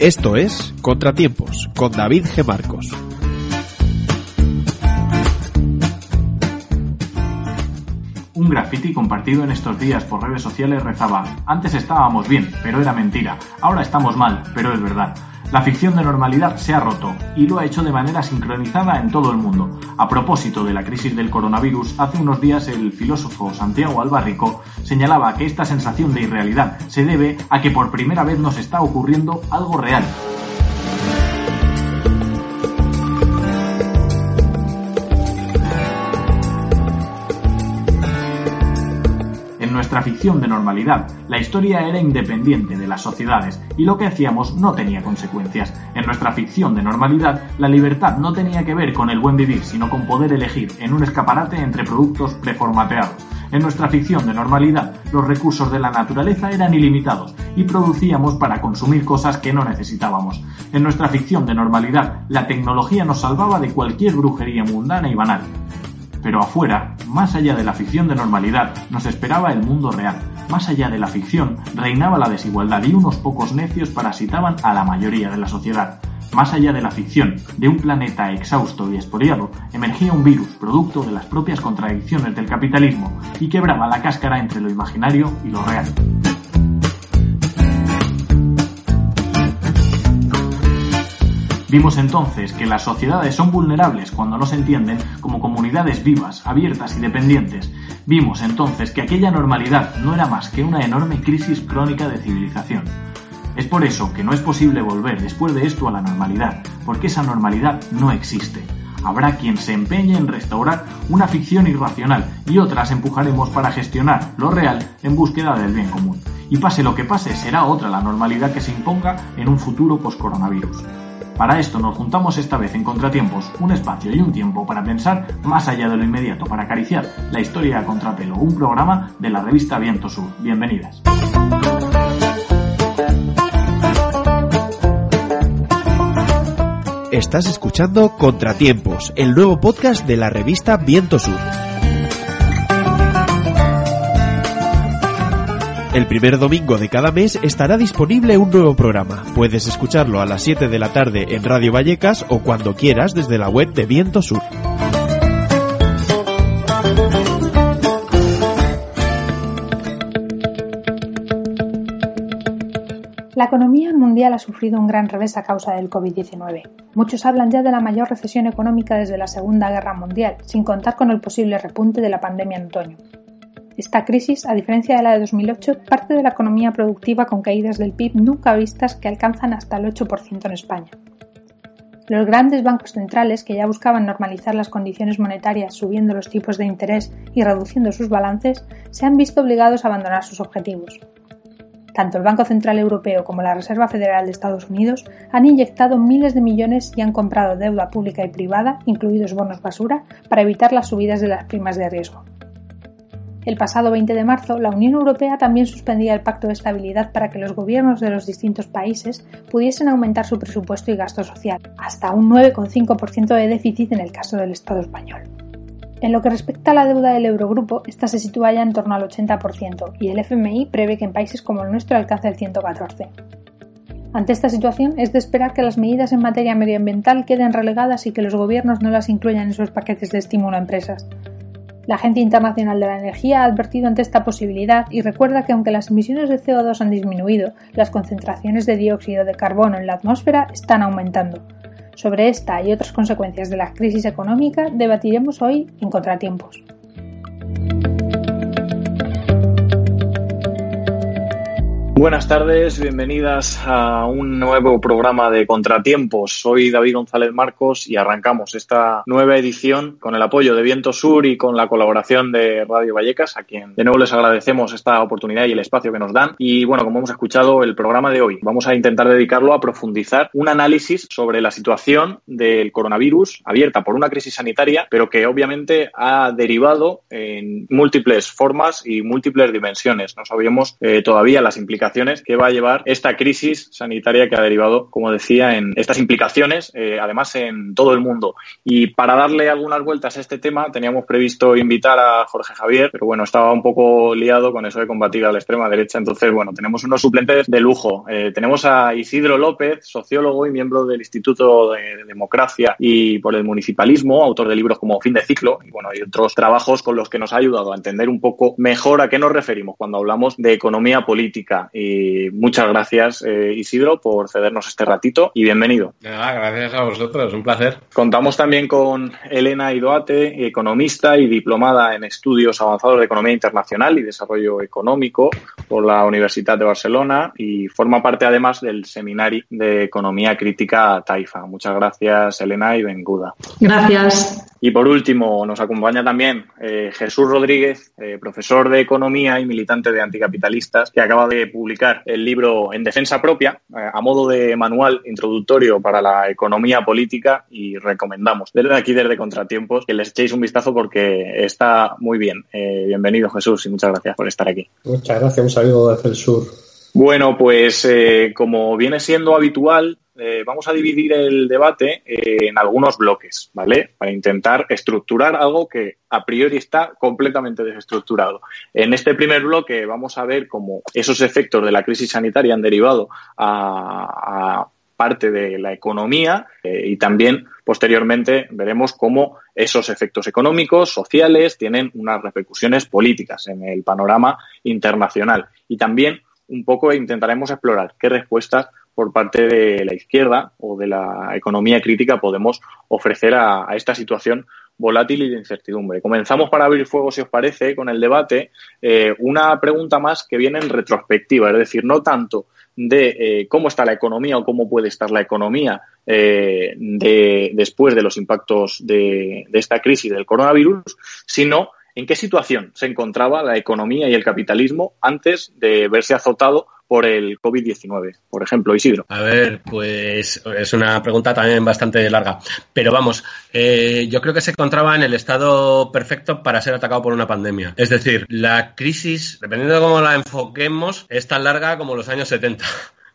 Esto es Contratiempos con David G. Marcos. Un graffiti compartido en estos días por redes sociales rezaba, antes estábamos bien, pero era mentira, ahora estamos mal, pero es verdad. La ficción de normalidad se ha roto y lo ha hecho de manera sincronizada en todo el mundo. A propósito de la crisis del coronavirus, hace unos días el filósofo Santiago Albarrico señalaba que esta sensación de irrealidad se debe a que por primera vez nos está ocurriendo algo real, nuestra ficción de normalidad, la historia era independiente de las sociedades y lo que hacíamos no tenía consecuencias. En nuestra ficción de normalidad, la libertad no tenía que ver con el buen vivir, sino con poder elegir en un escaparate entre productos preformateados. En nuestra ficción de normalidad, los recursos de la naturaleza eran ilimitados y producíamos para consumir cosas que no necesitábamos. En nuestra ficción de normalidad, la tecnología nos salvaba de cualquier brujería mundana y banal. Pero afuera, más allá de la ficción de normalidad, nos esperaba el mundo real. Más allá de la ficción, reinaba la desigualdad y unos pocos necios parasitaban a la mayoría de la sociedad. Más allá de la ficción, de un planeta exhausto y expoliado, emergía un virus producto de las propias contradicciones del capitalismo y quebraba la cáscara entre lo imaginario y lo real. Vimos entonces que las sociedades son vulnerables cuando no se entienden como comunidades vivas, abiertas y dependientes. Vimos entonces que aquella normalidad no era más que una enorme crisis crónica de civilización. Es por eso que no es posible volver después de esto a la normalidad, porque esa normalidad no existe. Habrá quien se empeñe en restaurar una ficción irracional y otras empujaremos para gestionar lo real en búsqueda del bien común. Y pase lo que pase, será otra la normalidad que se imponga en un futuro post-coronavirus. Para esto nos juntamos esta vez en Contratiempos, un espacio y un tiempo para pensar más allá de lo inmediato, para acariciar la historia a contrapelo, un programa de la revista Viento Sur. Bienvenidas. Estás escuchando Contratiempos, el nuevo podcast de la revista Viento Sur. El primer domingo de cada mes estará disponible un nuevo programa. Puedes escucharlo a las 7 de la tarde en Radio Vallecas o cuando quieras desde la web de Viento Sur. La economía mundial ha sufrido un gran revés a causa del COVID-19. Muchos hablan ya de la mayor recesión económica desde la Segunda Guerra Mundial, sin contar con el posible repunte de la pandemia en otoño. Esta crisis, a diferencia de la de 2008, parte de la economía productiva con caídas del PIB nunca vistas que alcanzan hasta el 8% en España. Los grandes bancos centrales, que ya buscaban normalizar las condiciones monetarias subiendo los tipos de interés y reduciendo sus balances, se han visto obligados a abandonar sus objetivos. Tanto el Banco Central Europeo como la Reserva Federal de Estados Unidos han inyectado miles de millones y han comprado deuda pública y privada, incluidos bonos basura, para evitar las subidas de las primas de riesgo. El pasado 20 de marzo, la Unión Europea también suspendía el Pacto de Estabilidad para que los gobiernos de los distintos países pudiesen aumentar su presupuesto y gasto social, hasta un 9,5% de déficit en el caso del Estado español. En lo que respecta a la deuda del Eurogrupo, esta se sitúa ya en torno al 80% y el FMI prevé que en países como el nuestro alcance el 114%. Ante esta situación, es de esperar que las medidas en materia medioambiental queden relegadas y que los gobiernos no las incluyan en sus paquetes de estímulo a empresas. La Agencia Internacional de la Energía ha advertido ante esta posibilidad y recuerda que aunque las emisiones de CO2 han disminuido, las concentraciones de dióxido de carbono en la atmósfera están aumentando. Sobre esta y otras consecuencias de la crisis económica debatiremos hoy en Contratiempos. Buenas tardes, bienvenidas a un nuevo programa de Contratiempos. Soy David González Marcos y arrancamos esta nueva edición con el apoyo de Viento Sur y con la colaboración de Radio Vallecas, a quien de nuevo les agradecemos esta oportunidad y el espacio que nos dan. Y bueno, como hemos escuchado, el programa de hoy vamos a intentar dedicarlo a profundizar un análisis sobre la situación del coronavirus abierta por una crisis sanitaria, pero que obviamente ha derivado en múltiples formas y múltiples dimensiones. No sabíamos eh, todavía las implicaciones que va a llevar esta crisis sanitaria que ha derivado, como decía, en estas implicaciones, eh, además en todo el mundo. Y para darle algunas vueltas a este tema, teníamos previsto invitar a Jorge Javier, pero bueno, estaba un poco liado con eso de combatir a la extrema derecha. Entonces, bueno, tenemos unos suplentes de lujo. Eh, tenemos a Isidro López, sociólogo y miembro del Instituto de Democracia y por el Municipalismo, autor de libros como Fin de Ciclo y bueno, y otros trabajos con los que nos ha ayudado a entender un poco mejor a qué nos referimos cuando hablamos de economía política. Y muchas gracias, eh, Isidro, por cedernos este ratito y bienvenido. gracias a vosotros, un placer. Contamos también con Elena Idoate, economista y diplomada en estudios avanzados de economía internacional y desarrollo económico por la Universidad de Barcelona y forma parte además del Seminario de Economía Crítica Taifa. Muchas gracias, Elena, y benguda. Gracias. Y por último, nos acompaña también eh, Jesús Rodríguez, eh, profesor de Economía y militante de Anticapitalistas, que acaba de publicar el libro En Defensa Propia, eh, a modo de manual introductorio para la economía política y recomendamos desde aquí, desde Contratiempos, que les echéis un vistazo porque está muy bien. bienvenido Jesús y muchas gracias por estar aquí. Muchas gracias, un saludo desde el sur. Bueno, pues como viene siendo habitual, eh, vamos a dividir el debate eh, en algunos bloques, ¿vale? Para intentar estructurar algo que a priori está completamente desestructurado. En este primer bloque vamos a ver cómo esos efectos de la crisis sanitaria han derivado a, parte de la economía eh, y también posteriormente veremos cómo esos efectos económicos, sociales, tienen unas repercusiones políticas en el panorama internacional. Y también un poco intentaremos explorar qué respuestas por parte de la izquierda o de la economía crítica podemos ofrecer a, esta situación volátil y de incertidumbre. Comenzamos para abrir fuego, si os parece, con el debate. Eh, una pregunta más que viene en retrospectiva, es decir, no tanto de eh, cómo está la economía o cómo puede estar la economía eh, de, después de los impactos de, de esta crisis del coronavirus, sino en qué situación se encontraba la economía y el capitalismo antes de verse azotado por el COVID-19, por ejemplo, Isidro? A ver, pues es una pregunta también bastante larga. Pero vamos, eh, yo creo que se encontraba en el estado perfecto para ser atacado por una pandemia. Es decir, la crisis, dependiendo de cómo la enfoquemos, es tan larga como los años 70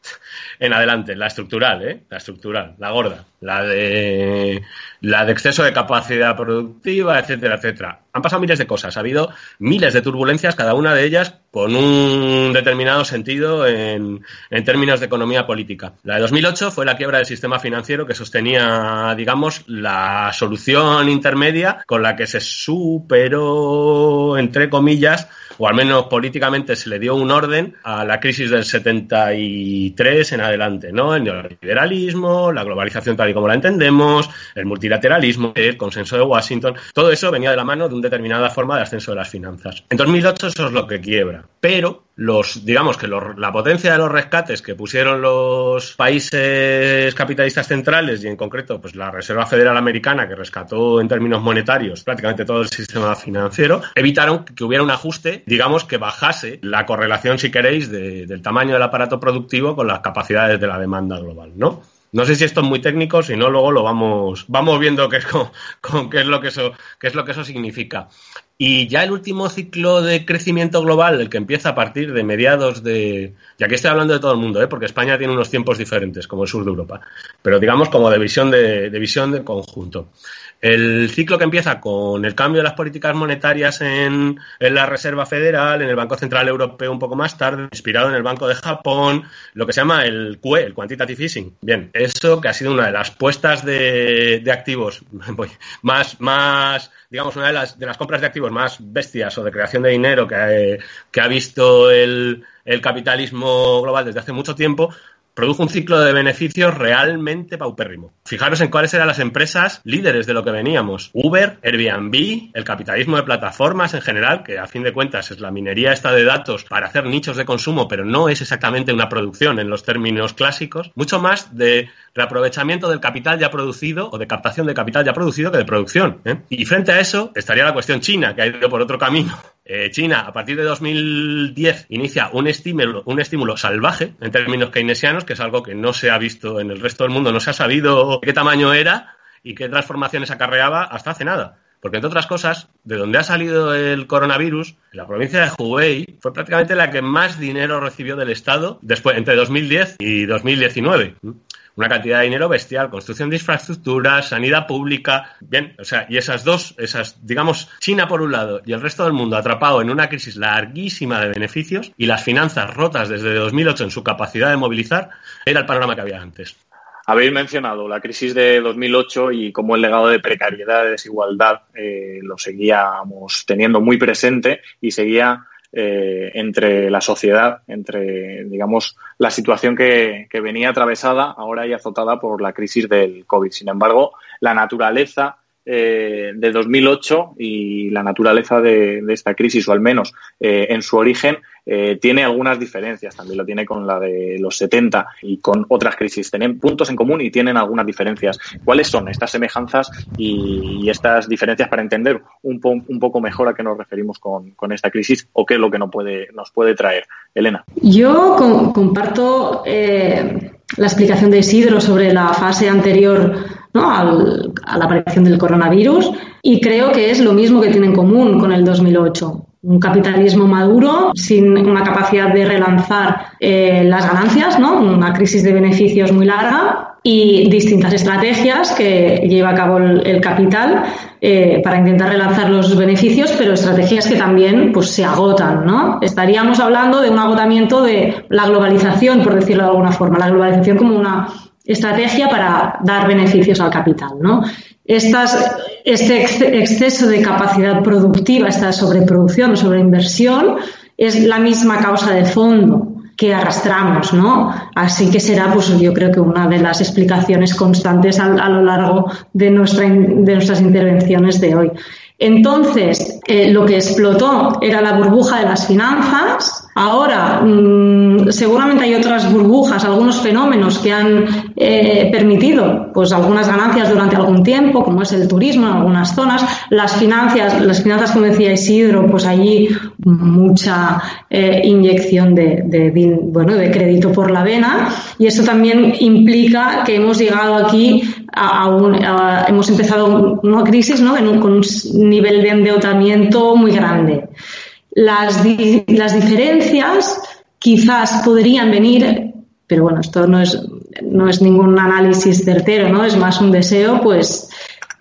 en adelante, la estructural, ¿eh? La estructural, la gorda, la de la de exceso de capacidad productiva, etcétera, etcétera. Han pasado miles de cosas, ha habido miles de turbulencias, cada una de ellas con un determinado sentido en, en términos de economía política. La de 2008 fue la quiebra del sistema financiero que sostenía, digamos, la solución intermedia con la que se superó, entre comillas, o al menos políticamente se le dio un orden a la crisis del 73 en adelante, ¿no? El neoliberalismo, la globalización tal y como la entendemos, el multilateralismo, el consenso de Washington, todo eso venía de la mano de una determinada forma de ascenso de las finanzas. En 2008 eso es lo que quiebra, pero los, digamos que la potencia de los rescates que pusieron los países capitalistas centrales y en concreto pues la Reserva Federal Americana que rescató en términos monetarios prácticamente todo el sistema financiero, evitaron que hubiera un ajuste, digamos que bajase la correlación, si queréis, del tamaño del aparato productivo con las capacidades de la demanda global, ¿no? No sé si esto es muy técnico, si no, luego lo vamos, vamos viendo qué es, con, qué es lo que eso, qué es lo que eso significa. Y ya el último ciclo de crecimiento global, el que empieza a partir de mediados de. Ya que estoy hablando de todo el mundo, ¿eh? porque España tiene unos tiempos diferentes, como el sur de Europa. Pero digamos como de visión de, de visión de conjunto. El ciclo que empieza con el cambio de las políticas monetarias en, la Reserva Federal, en el Banco Central Europeo un poco más tarde, inspirado en el Banco de Japón, lo que se llama el QE, el Quantitative Easing. Bien, eso que ha sido una de las puestas de, activos más, más, digamos, una de las, de las compras de activos más bestias o de creación de dinero que, que ha visto el, el capitalismo global desde hace mucho tiempo, produjo un ciclo de beneficios realmente paupérrimo. Fijaros en cuáles eran las empresas líderes de lo que veníamos. Uber, Airbnb, el capitalismo de plataformas en general, que a fin de cuentas es la minería esta de datos para hacer nichos de consumo, pero no es exactamente una producción en los términos clásicos. Mucho más de reaprovechamiento del capital ya producido o de captación de capital ya producido que de producción. ¿eh? Y frente a eso estaría la cuestión China, que ha ido por otro camino. Eh, China, a partir de 2010, inicia un estímulo, un estímulo salvaje en términos keynesianos, que es algo que no se ha visto en el resto del mundo, no se ha sabido qué tamaño era y qué transformaciones acarreaba hasta hace nada Porque, entre otras cosas, de donde ha salido el coronavirus, la provincia de Hubei fue prácticamente la que más dinero recibió del Estado después, entre 2010 y 2019 una cantidad de dinero bestial, construcción de infraestructuras, sanidad pública, bien, o sea, y esas dos, esas, digamos, China por un lado y el resto del mundo atrapado en una crisis larguísima de beneficios y las finanzas rotas desde 2008 en su capacidad de movilizar, era el panorama que había antes. Habéis mencionado la crisis de 2008 y cómo el legado de precariedad, de desigualdad, eh, lo seguíamos teniendo muy presente y seguía eh, entre la sociedad, entre, digamos, la situación que, que venía atravesada ahora y azotada por la crisis del COVID. Sin embargo, la naturaleza eh, de 2008 y la naturaleza de, esta crisis, o al menos eh, en su origen, eh, tiene algunas diferencias. También lo tiene con la de los 70 y con otras crisis. Tienen puntos en común y tienen algunas diferencias. ¿Cuáles son estas semejanzas y, estas diferencias para entender un, un, poco mejor a qué nos referimos con, con, esta crisis o qué es lo que nos puede, nos puede traer? Elena. Yo comparto la explicación de Isidro sobre la fase anterior a la aparición del coronavirus y creo que es lo mismo que tiene en común con el 2008. Un capitalismo maduro sin una capacidad de relanzar eh, las ganancias, ¿no? una crisis de beneficios muy larga y distintas estrategias que lleva a cabo el, capital eh, para intentar relanzar los beneficios, pero estrategias que también pues, se agotan. ¿no? Estaríamos hablando de un agotamiento de la globalización, por decirlo de alguna forma, la globalización como una estrategia para dar beneficios al capital. ¿no? Estas, este exceso de capacidad productiva, esta sobreproducción o sobreinversión, es la misma causa de fondo que arrastramos, ¿no? Así que será, pues yo creo que una de las explicaciones constantes a, lo largo de, nuestra, de nuestras intervenciones de hoy. Entonces, eh, lo que explotó era la burbuja de las finanzas. Ahora, mm, seguramente hay otras burbujas, algunos fenómenos que han eh, permitido, pues, algunas ganancias durante algún tiempo, como es el turismo en algunas zonas. Las finanzas, las finanzas, como decía Isidro, pues allí mucha eh, inyección de, de, bueno, de crédito por la vena. Y eso también implica que hemos llegado aquí hemos empezado una crisis, ¿no? con un nivel de endeudamiento muy grande. Las, las diferencias quizás podrían venir, pero bueno, esto no es, no es ningún análisis certero, ¿no? Es más un deseo, pues,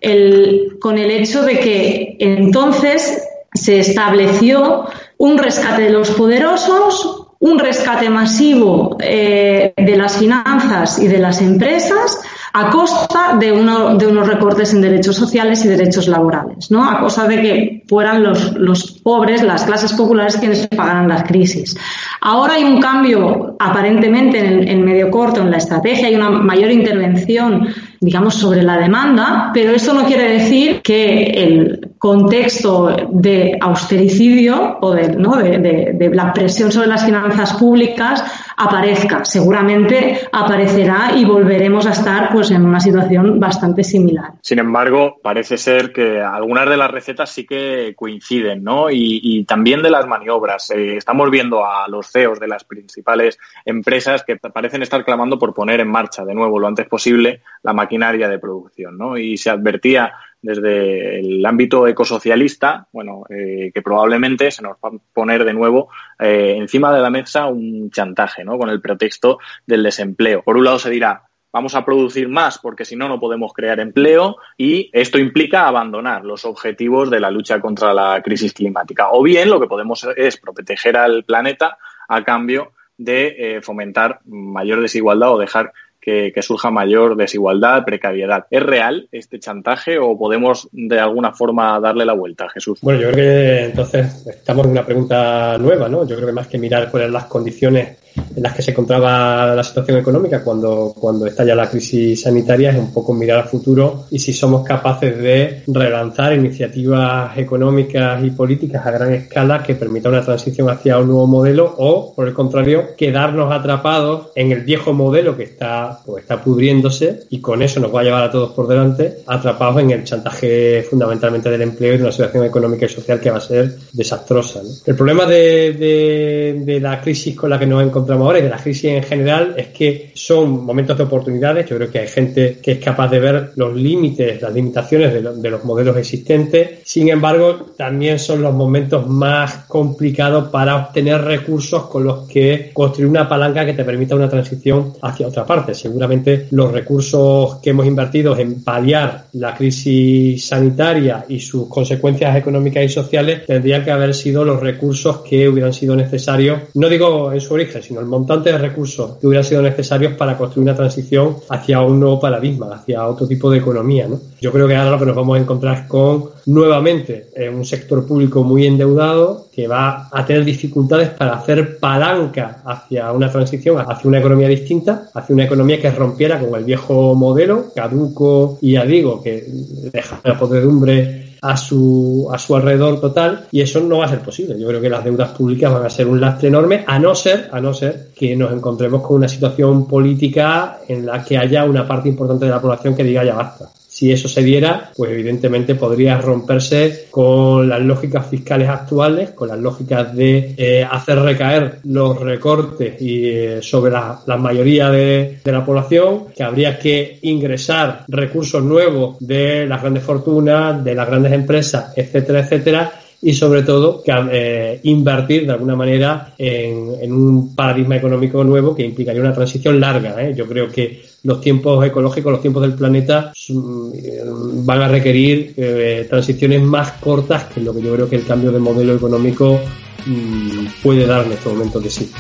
el, con el hecho de que entonces se estableció un rescate de los poderosos, un rescate masivo eh, de las finanzas y de las empresas a costa de, uno, de unos recortes en derechos sociales y derechos laborales, ¿no? A costa de que fueran los, los pobres, las clases populares quienes pagaran las crisis. Ahora hay un cambio aparentemente en, en medio corto en la estrategia, hay una mayor intervención, digamos, sobre la demanda, pero eso no quiere decir que el contexto de austericidio o de, ¿no? de, la presión sobre las finanzas públicas aparezca. Seguramente aparecerá y volveremos a estar pues en una situación bastante similar. Sin embargo, parece ser que algunas de las recetas sí que coinciden, ¿no? Y, también de las maniobras. Eh, estamos viendo a los CEOs de las principales empresas que parecen estar clamando por poner en marcha de nuevo lo antes posible la maquinaria de producción, ¿no? Y se advertía desde el ámbito ecosocialista, bueno, eh, que probablemente se nos va a poner de nuevo eh, encima de la mesa un chantaje, ¿no? Con el pretexto del desempleo. Por un lado se dirá, vamos a producir más porque si no, no podemos crear empleo y esto implica abandonar los objetivos de la lucha contra la crisis climática. O bien lo que podemos es proteger al planeta a cambio de eh, fomentar mayor desigualdad o dejar que, surja mayor desigualdad, precariedad. ¿Es real este chantaje o podemos de alguna forma darle la vuelta, Jesús? Bueno, yo creo que entonces estamos en una pregunta nueva, ¿no? Yo creo que más que mirar cuáles son las condiciones en las que se encontraba la situación económica cuando, cuando estalla la crisis sanitaria es un poco mirar al futuro y si somos capaces de relanzar iniciativas económicas y políticas a gran escala que permitan una transición hacia un nuevo modelo o, por el contrario, quedarnos atrapados en el viejo modelo que está, pues, está pudriéndose y con eso nos va a llevar a todos por delante, atrapados en el chantaje fundamentalmente del empleo y de una situación económica y social que va a ser desastrosa. El problema de, de, de la crisis con la que nos encontramos encontramos ahora y de la crisis en general es que son momentos de oportunidades. Yo creo que hay gente que es capaz de ver los límites, las limitaciones de, los modelos existentes. Sin embargo, también son los momentos más complicados para obtener recursos con los que construir una palanca que te permita una transición hacia otra parte. Seguramente los recursos que hemos invertido en paliar la crisis sanitaria y sus consecuencias económicas y sociales tendrían que haber sido los recursos que hubieran sido necesarios, no digo en su origen, sino el montante de recursos que hubieran sido necesarios para construir una transición hacia un nuevo paradigma, hacia otro tipo de economía. ¿no? Yo creo que ahora lo que nos vamos a encontrar con nuevamente un sector público muy endeudado que va a tener dificultades para hacer palanca hacia una transición, hacia una economía distinta, hacia una economía que rompiera con el viejo modelo, caduco y ya digo, que deja la podredumbre a su, a su alrededor total y eso no va a ser posible. Yo creo que las deudas públicas van a ser un lastre enorme, a no ser, a no ser que nos encontremos con una situación política en la que haya una parte importante de la población que diga ya basta. Si eso se diera, pues evidentemente podría romperse con las lógicas fiscales actuales, con las lógicas de eh, hacer recaer los recortes eh, sobre la, mayoría de, la población, que habría que ingresar recursos nuevos de las grandes fortunas, de las grandes empresas, etcétera, etcétera, y sobre todo que, eh, invertir de alguna manera en, un paradigma económico nuevo que implicaría una transición larga. Yo creo que los tiempos ecológicos, los tiempos del planeta mm, van a requerir eh, transiciones más cortas que lo que yo creo que el cambio de modelo económico mm, puede dar en este momento que sí.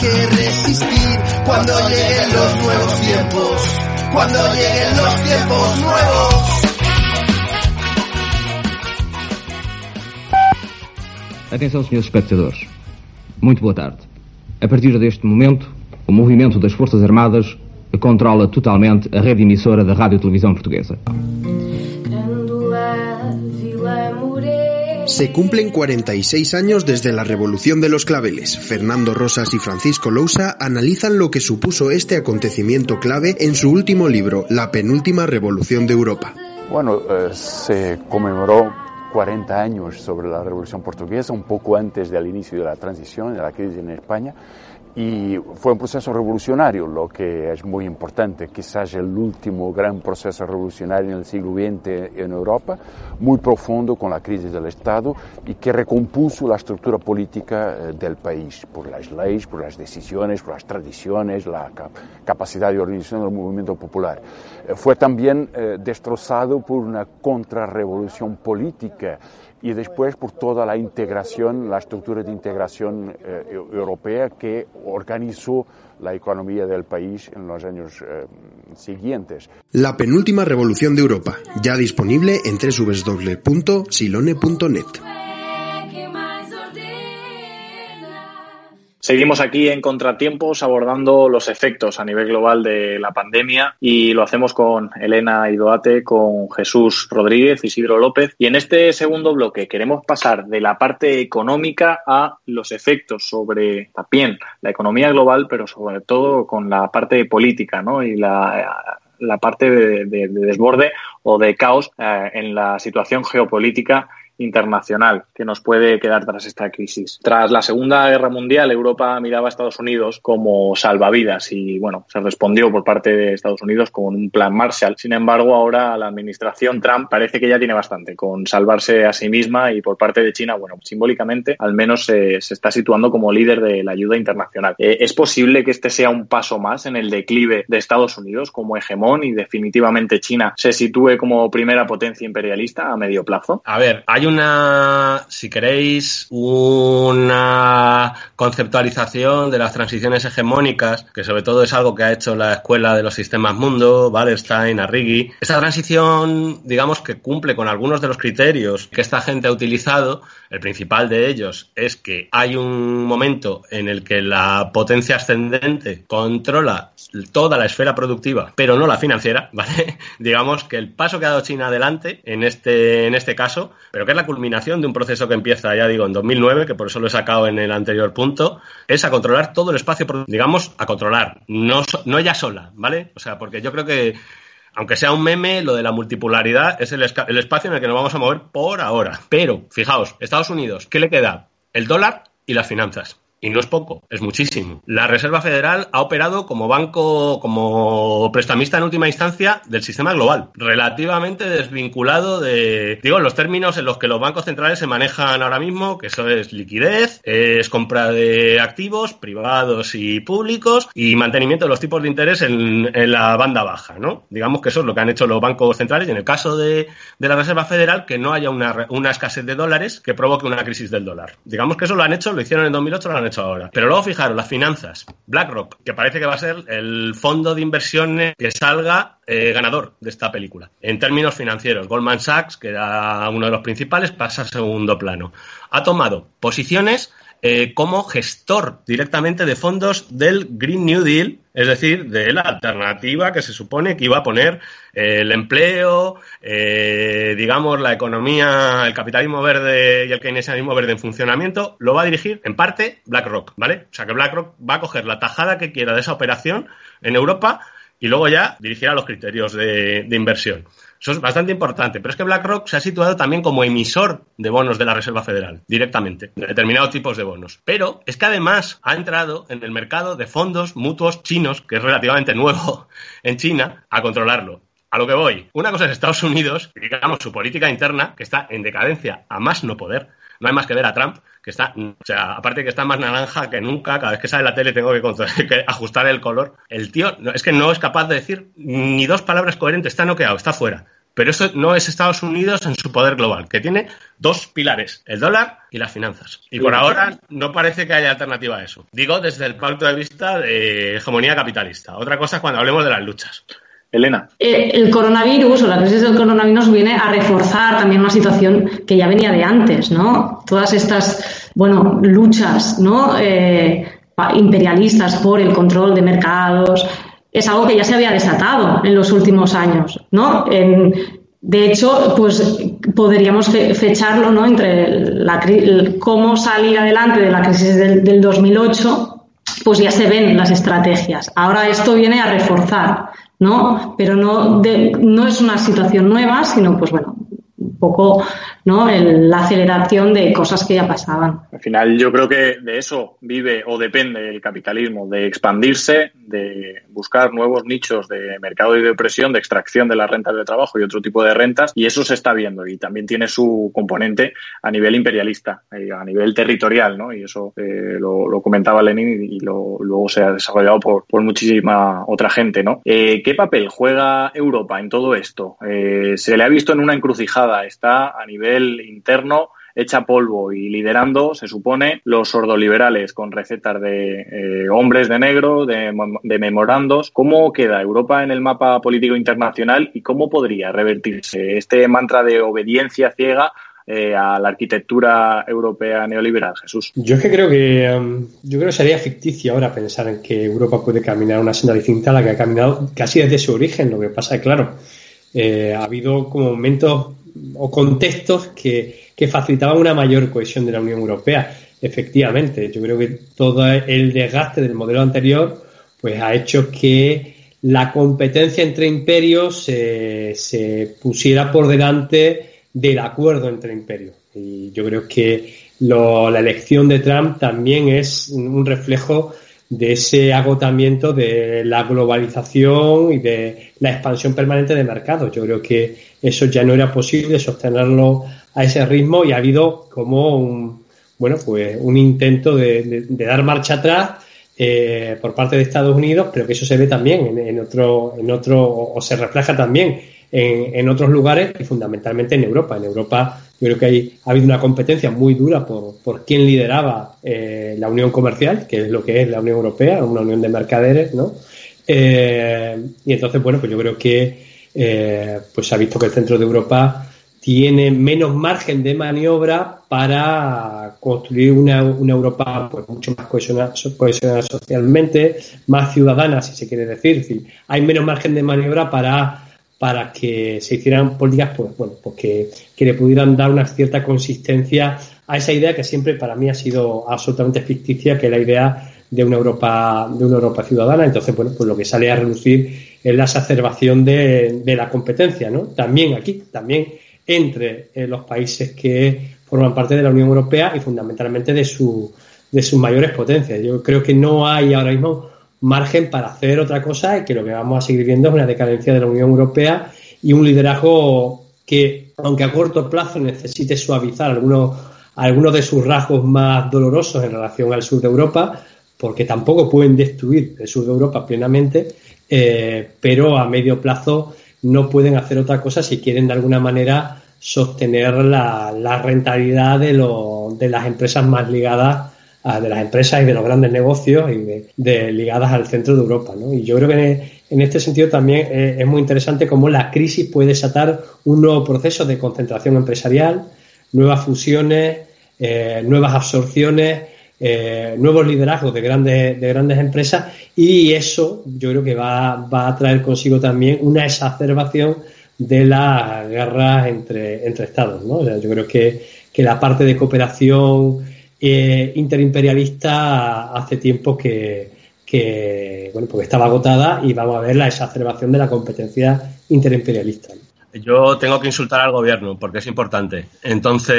Que resistir cuando lleguen los nuevos tiempos cuando lleguen los tiempos nuevos. Atenção, senhores espectadores. Muito boa tarde. A partir deste momento, o movimento das Forças Armadas controla totalmente a rede emissora da Rádio Televisão Portuguesa. Se cumplen 46 años desde la Revolución de los Claveles. Fernando Rosas y Francisco Lousa analizan lo que supuso este acontecimiento clave en su último libro, La penúltima revolución de Europa. Bueno, eh, se conmemoró 40 años sobre la Revolución Portuguesa, un poco antes del inicio de la transición, de la crisis en España, y fue un proceso revolucionario, lo que es muy importante, quizás el último gran proceso revolucionario en el siglo XX en Europa, muy profundo con la crisis del Estado y que recompuso la estructura política eh, del país por las leyes, por las decisiones, por las tradiciones, la capacidad de organización del movimiento popular. Eh, fue también eh, destrozado por una contrarrevolución política y después por toda la integración, la estructura de integración eh, europea que organizó la economía del país en los años eh, siguientes. La penúltima revolución de Europa, ya disponible en www.silone.net. Seguimos aquí en Contratiempos abordando los efectos a nivel global de la pandemia y lo hacemos con Elena Idoate, con Jesús Rodríguez, Isidro López. Y en este segundo bloque queremos pasar de la parte económica a los efectos sobre también la economía global, pero sobre todo con la parte política ¿no? y la, parte de, desborde o de caos eh, en la situación geopolítica internacional que nos puede quedar tras esta crisis. Tras la Segunda Guerra Mundial, Europa miraba a Estados Unidos como salvavidas y, bueno, se respondió por parte de Estados Unidos con un plan Marshall. Sin embargo, ahora la administración Trump parece que ya tiene bastante con salvarse a sí misma y por parte de China, bueno, simbólicamente al menos se, está situando como líder de la ayuda internacional. Eh, ¿Es posible que este sea un paso más en el declive de Estados Unidos como hegemón y definitivamente China se sitúe como primera potencia imperialista a medio plazo? A ver, hay una, si queréis, una conceptualización de las transiciones hegemónicas, que sobre todo es algo que ha hecho la Escuela de los Sistemas Mundo, Wallerstein, Arrighi. Esta transición, digamos que cumple con algunos de los criterios que esta gente ha utilizado. El principal de ellos es que hay un momento en el que la potencia ascendente controla toda la esfera productiva, pero no la financiera, ¿vale? digamos que el paso que ha dado China adelante en este, en este caso, pero que la culminación de un proceso que empieza, ya digo, en 2009, que por eso lo he sacado en el anterior punto, es a controlar todo el espacio, digamos, a controlar, no, no ella sola, ¿vale? O sea, porque yo creo que aunque sea un meme, lo de la multipolaridad es el, el, espacio en el que nos vamos a mover por ahora. Pero, fijaos, Estados Unidos, ¿qué le queda? El dólar y las finanzas. Y no es poco, es muchísimo. La Reserva Federal ha operado como banco, como prestamista en última instancia del sistema global, relativamente desvinculado de, digo, los términos en los que los bancos centrales se manejan ahora mismo, que eso es liquidez, es compra de activos privados y públicos y mantenimiento de los tipos de interés en, la banda baja, ¿no? Digamos que eso es lo que han hecho los bancos centrales y en el caso de, la Reserva Federal que no haya una, una escasez de dólares que provoque una crisis del dólar. Digamos que eso lo han hecho, lo hicieron en 2008, lo han hecho ahora. Pero luego fijaros, las finanzas. BlackRock, que parece que va a ser el fondo de inversiones que salga eh, ganador de esta película. En términos financieros, Goldman Sachs, que era uno de los principales, pasa a segundo plano. Ha tomado posiciones eh, como gestor directamente de fondos del Green New Deal, es decir, de la alternativa que se supone que iba a poner eh, el empleo, eh, digamos, la economía, el capitalismo verde y el keynesianismo verde en funcionamiento, lo va a dirigir en parte BlackRock, ¿vale? O sea que BlackRock va a coger la tajada que quiera de esa operación en Europa y luego ya dirigirá los criterios de inversión. Eso es bastante importante. Pero es que BlackRock se ha situado también como emisor de bonos de la Reserva Federal, directamente, de determinados tipos de bonos. Pero es que además ha entrado en el mercado de fondos mutuos chinos, que es relativamente nuevo en China, a controlarlo. A lo que voy. Una cosa es Estados Unidos, digamos, su política interna, que está en decadencia a más no poder. No hay más que ver a Trump, que está, o sea, aparte que está más naranja que nunca, cada vez que sale la tele tengo que, que ajustar el color. El tío es que no es capaz de decir ni dos palabras coherentes, está noqueado, está fuera. Pero eso no es Estados Unidos en su poder global, que tiene dos pilares, el dólar y las finanzas. Y por ahora no parece que haya alternativa a eso. Digo desde el punto de vista de hegemonía capitalista. Otra cosa es cuando hablemos de las luchas. Elena. Eh, el coronavirus o la crisis del coronavirus viene a reforzar también una situación que ya venía de antes, ¿no? Todas estas, bueno, luchas, ¿no? Eh, imperialistas por el control de mercados, es algo que ya se había desatado en los últimos años, ¿no? de hecho, pues podríamos fecharlo, ¿no? Entre la, cómo salir adelante de la crisis del, del 2008, pues ya se ven las estrategias. Ahora esto viene a reforzar ¿no? Pero no, no es una situación nueva, sino pues bueno, un poco ¿no? la aceleración de cosas que ya pasaban. Al final yo creo que de eso vive o depende el capitalismo, de expandirse, de buscar nuevos nichos de mercado y de presión, de extracción de las rentas de trabajo y otro tipo de rentas, y eso se está viendo y también tiene su componente a nivel imperialista, eh, a nivel territorial, ¿no? Y eso eh, lo, comentaba Lenin y, luego se ha desarrollado por, muchísima otra gente, ¿no? Eh, ¿Qué papel juega Europa en todo esto? se le ha visto en una encrucijada, está a nivel interno hecha polvo y liderando, se supone, los sordoliberales con recetas de eh, hombres de negro, de, memorandos. ¿Cómo queda Europa en el mapa político internacional y cómo podría revertirse este mantra de obediencia ciega eh, a la arquitectura europea neoliberal, Jesús? Yo es que creo que um, yo creo que sería ficticio ahora pensar en que Europa puede caminar una senda distinta a la que ha caminado casi desde su origen. Lo que pasa es claro, eh, ha habido como momentos o contextos que que facilitaban una mayor cohesión de la Unión Europea. Efectivamente, yo creo que todo el desgaste del modelo anterior pues ha hecho que la competencia entre imperios se, pusiera por delante del acuerdo entre imperios. Y yo creo que la elección de Trump también es un reflejo de ese agotamiento de la globalización y de la expansión permanente de mercados. Yo creo que eso ya no era posible sostenerlo a ese ritmo y ha habido como un, bueno, pues un intento de, dar marcha atrás eh, por parte de Estados Unidos, pero que eso se ve también en, otro, en otro, o se refleja también en, otros lugares y fundamentalmente en Europa. En Europa yo creo que hay, ha habido una competencia muy dura por, por quién lideraba eh, la unión comercial, que es lo que es la Unión Europea, una unión de mercaderes, ¿no? Eh, y entonces, bueno, pues yo creo que pues se ha visto que el centro de Europa tiene menos margen de maniobra para construir una, Europa pues, mucho más cohesionada, socialmente, más ciudadana, si se quiere decir. hay menos margen de maniobra para, para que se hicieran políticas pues, bueno, pues que, le pudieran dar una cierta consistencia a esa idea que siempre para mí ha sido absolutamente ficticia, que es la idea de una Europa, de una Europa ciudadana. Entonces, bueno, pues lo que sale a reducir es la exacerbación de, la competencia, ¿no? También aquí, también entre eh, los países que forman parte de la Unión Europea y fundamentalmente de sus mayores potencias. Yo creo que no hay ahora mismo margen para hacer otra cosa y que lo que vamos a seguir viendo es una decadencia de la Unión Europea y un liderazgo que, aunque a corto plazo necesite suavizar algunos, algunos de sus rasgos más dolorosos en relación al sur de Europa, porque tampoco pueden destruir el sur de Europa plenamente, eh, pero a medio plazo no pueden hacer otra cosa si quieren de alguna manera sostener la, la rentabilidad de, lo, de las empresas más ligadas de las empresas y de los grandes negocios y de, ligadas al centro de Europa. ¿no? Y yo creo que en, este sentido también es, muy interesante cómo la crisis puede desatar un nuevo proceso de concentración empresarial, nuevas fusiones, eh, nuevas absorciones, eh, nuevos liderazgos de grandes, de grandes empresas y eso yo creo que va, va a traer consigo también una exacerbación de las guerras entre, entre Estados. ¿no? yo creo que, que la parte de cooperación eh, interimperialista hace tiempo que, bueno, porque estaba agotada y vamos a ver la exacerbación de la competencia interimperialista. Yo tengo que insultar al gobierno porque es importante. Entonces,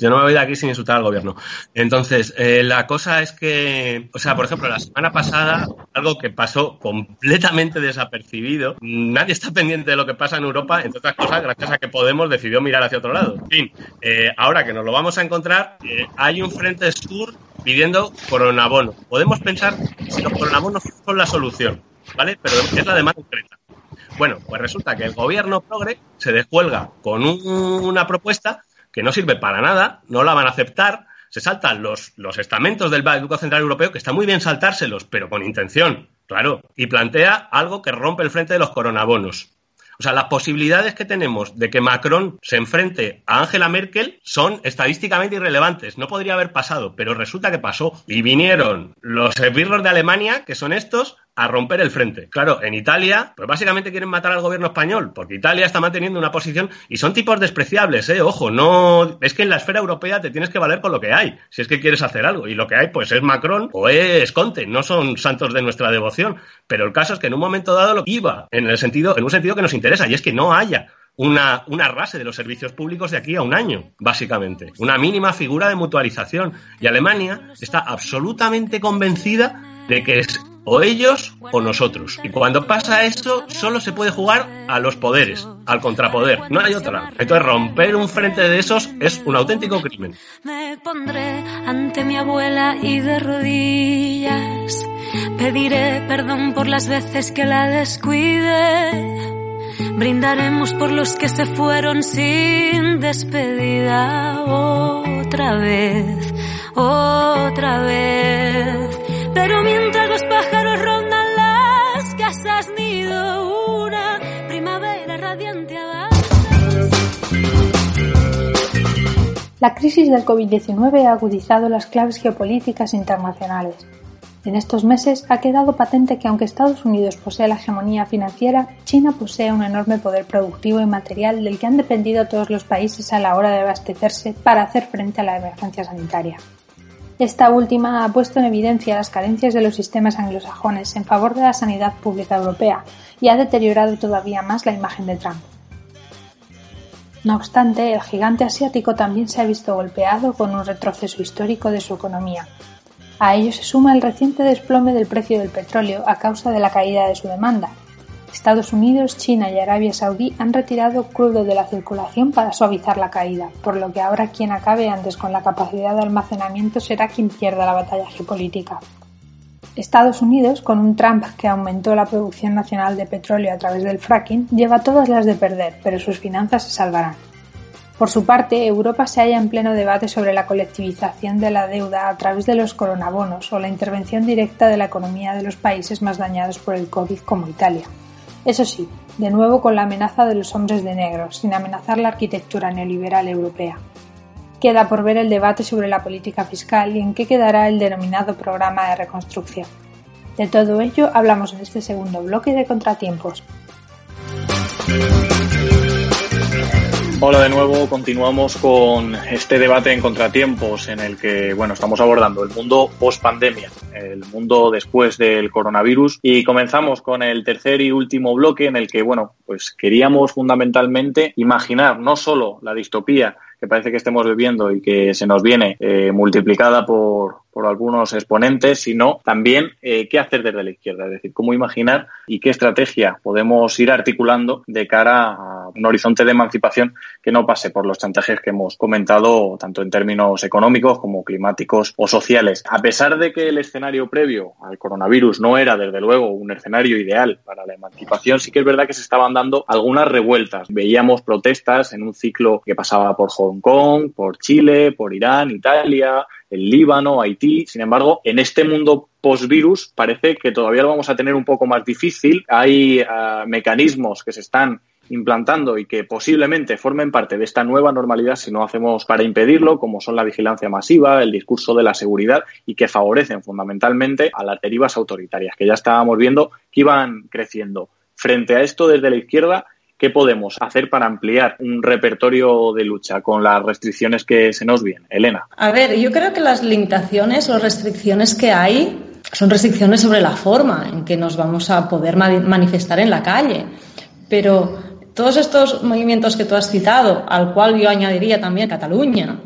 yo no me voy de aquí sin insultar al gobierno. Entonces, eh, la cosa es que, o sea, por ejemplo, la semana pasada, algo que pasó completamente desapercibido, nadie está pendiente de lo que pasa en Europa, entre otras cosas, gracias a que Podemos decidió mirar hacia otro lado. En fin, eh, ahora que nos lo vamos a encontrar, eh, hay un frente sur pidiendo coronabono. Podemos pensar si los coronabonos son la solución, ¿vale? Pero es la demanda concreta. Bueno, pues resulta que el gobierno progre se descuelga con una propuesta que no sirve para nada, no la van a aceptar, se saltan los, los estamentos del Banco Central Europeo, que está muy bien saltárselos, pero con intención, claro, y plantea algo que rompe el frente de los coronabonos. O sea, las posibilidades que tenemos de que Macron se enfrente a Angela Merkel son estadísticamente irrelevantes. No podría haber pasado, pero resulta que pasó. Y vinieron los esbirros de Alemania, que son estos, a romper el frente. Claro, en Italia, pues básicamente quieren matar al gobierno español, porque Italia está manteniendo una posición y son tipos despreciables, eh, ojo, no es que en la esfera europea te tienes que valer con lo que hay, si es que quieres hacer algo, y lo que hay pues es Macron o es Conte, no son santos de nuestra devoción, pero el caso es que en un momento dado lo iba en el sentido en un sentido que nos interesa y es que no haya una, una rase de los servicios públicos de aquí a un año, básicamente. Una mínima figura de mutualización. Y Alemania está absolutamente convencida de que es o ellos o nosotros. Y cuando pasa esto, solo se puede jugar a los poderes, al contrapoder, no hay otra. Entonces romper un frente de esos es un auténtico crimen. Me pondré ante mi abuela y de rodillas pediré perdón por las veces que la descuide. Brindaremos por los que se fueron sin despedida otra vez, otra vez. Pero mientras La crisis del COVID-19 ha agudizado las claves geopolíticas internacionales. En estos meses ha quedado patente que aunque Estados Unidos posee la hegemonía financiera, China posee un enorme poder productivo y material del que han dependido todos los países a la hora de abastecerse para hacer frente a la emergencia sanitaria. Esta última ha puesto en evidencia las carencias de los sistemas anglosajones en favor de la sanidad pública europea y ha deteriorado todavía más la imagen de Trump. No obstante, el gigante asiático también se ha visto golpeado con un retroceso histórico de su economía. A ello se suma el reciente desplome del precio del petróleo a causa de la caída de su demanda, Estados Unidos, China y Arabia Saudí han retirado crudo de la circulación para suavizar la caída, por lo que ahora quien acabe antes con la capacidad de almacenamiento será quien pierda la batalla geopolítica. Estados Unidos, con un Trump que aumentó la producción nacional de petróleo a través del fracking, lleva todas las de perder, pero sus finanzas se salvarán. Por su parte, Europa se halla en pleno debate sobre la colectivización de la deuda a través de los coronabonos o la intervención directa de la economía de los países más dañados por el COVID como Italia. Eso sí, de nuevo con la amenaza de los hombres de negro, sin amenazar la arquitectura neoliberal europea. Queda por ver el debate sobre la política fiscal y en qué quedará el denominado programa de reconstrucción. De todo ello hablamos en este segundo bloque de Contratiempos. Hola de nuevo, continuamos con este debate en contratiempos en el que, bueno, estamos abordando el mundo post pandemia, el mundo después del coronavirus y comenzamos con el tercer y último bloque en el que, bueno, pues queríamos fundamentalmente imaginar no solo la distopía que parece que estemos viviendo y que se nos viene eh, multiplicada por, por algunos exponentes, sino también eh, qué hacer desde la izquierda, es decir, cómo imaginar y qué estrategia podemos ir articulando de cara a un horizonte de emancipación que no pase por los chantajes que hemos comentado, tanto en términos económicos como climáticos o sociales. A pesar de que el escenario previo al coronavirus no era, desde luego, un escenario ideal para la emancipación, sí que es verdad que se estaban dando algunas revueltas. Veíamos protestas en un ciclo que pasaba por Hong Kong, por Chile, por Irán, Italia, el Líbano, Haití. Sin embargo, en este mundo post-virus parece que todavía lo vamos a tener un poco más difícil. Hay uh, mecanismos que se están implantando y que posiblemente formen parte de esta nueva normalidad si no hacemos para impedirlo, como son la vigilancia masiva, el discurso de la seguridad y que favorecen fundamentalmente a las derivas autoritarias que ya estábamos viendo que iban creciendo. Frente a esto, desde la izquierda, ¿Qué podemos hacer para ampliar un repertorio de lucha con las restricciones que se nos vienen? Elena. A ver, yo creo que las limitaciones o restricciones que hay son restricciones sobre la forma en que nos vamos a poder manifestar en la calle. Pero todos estos movimientos que tú has citado, al cual yo añadiría también Cataluña,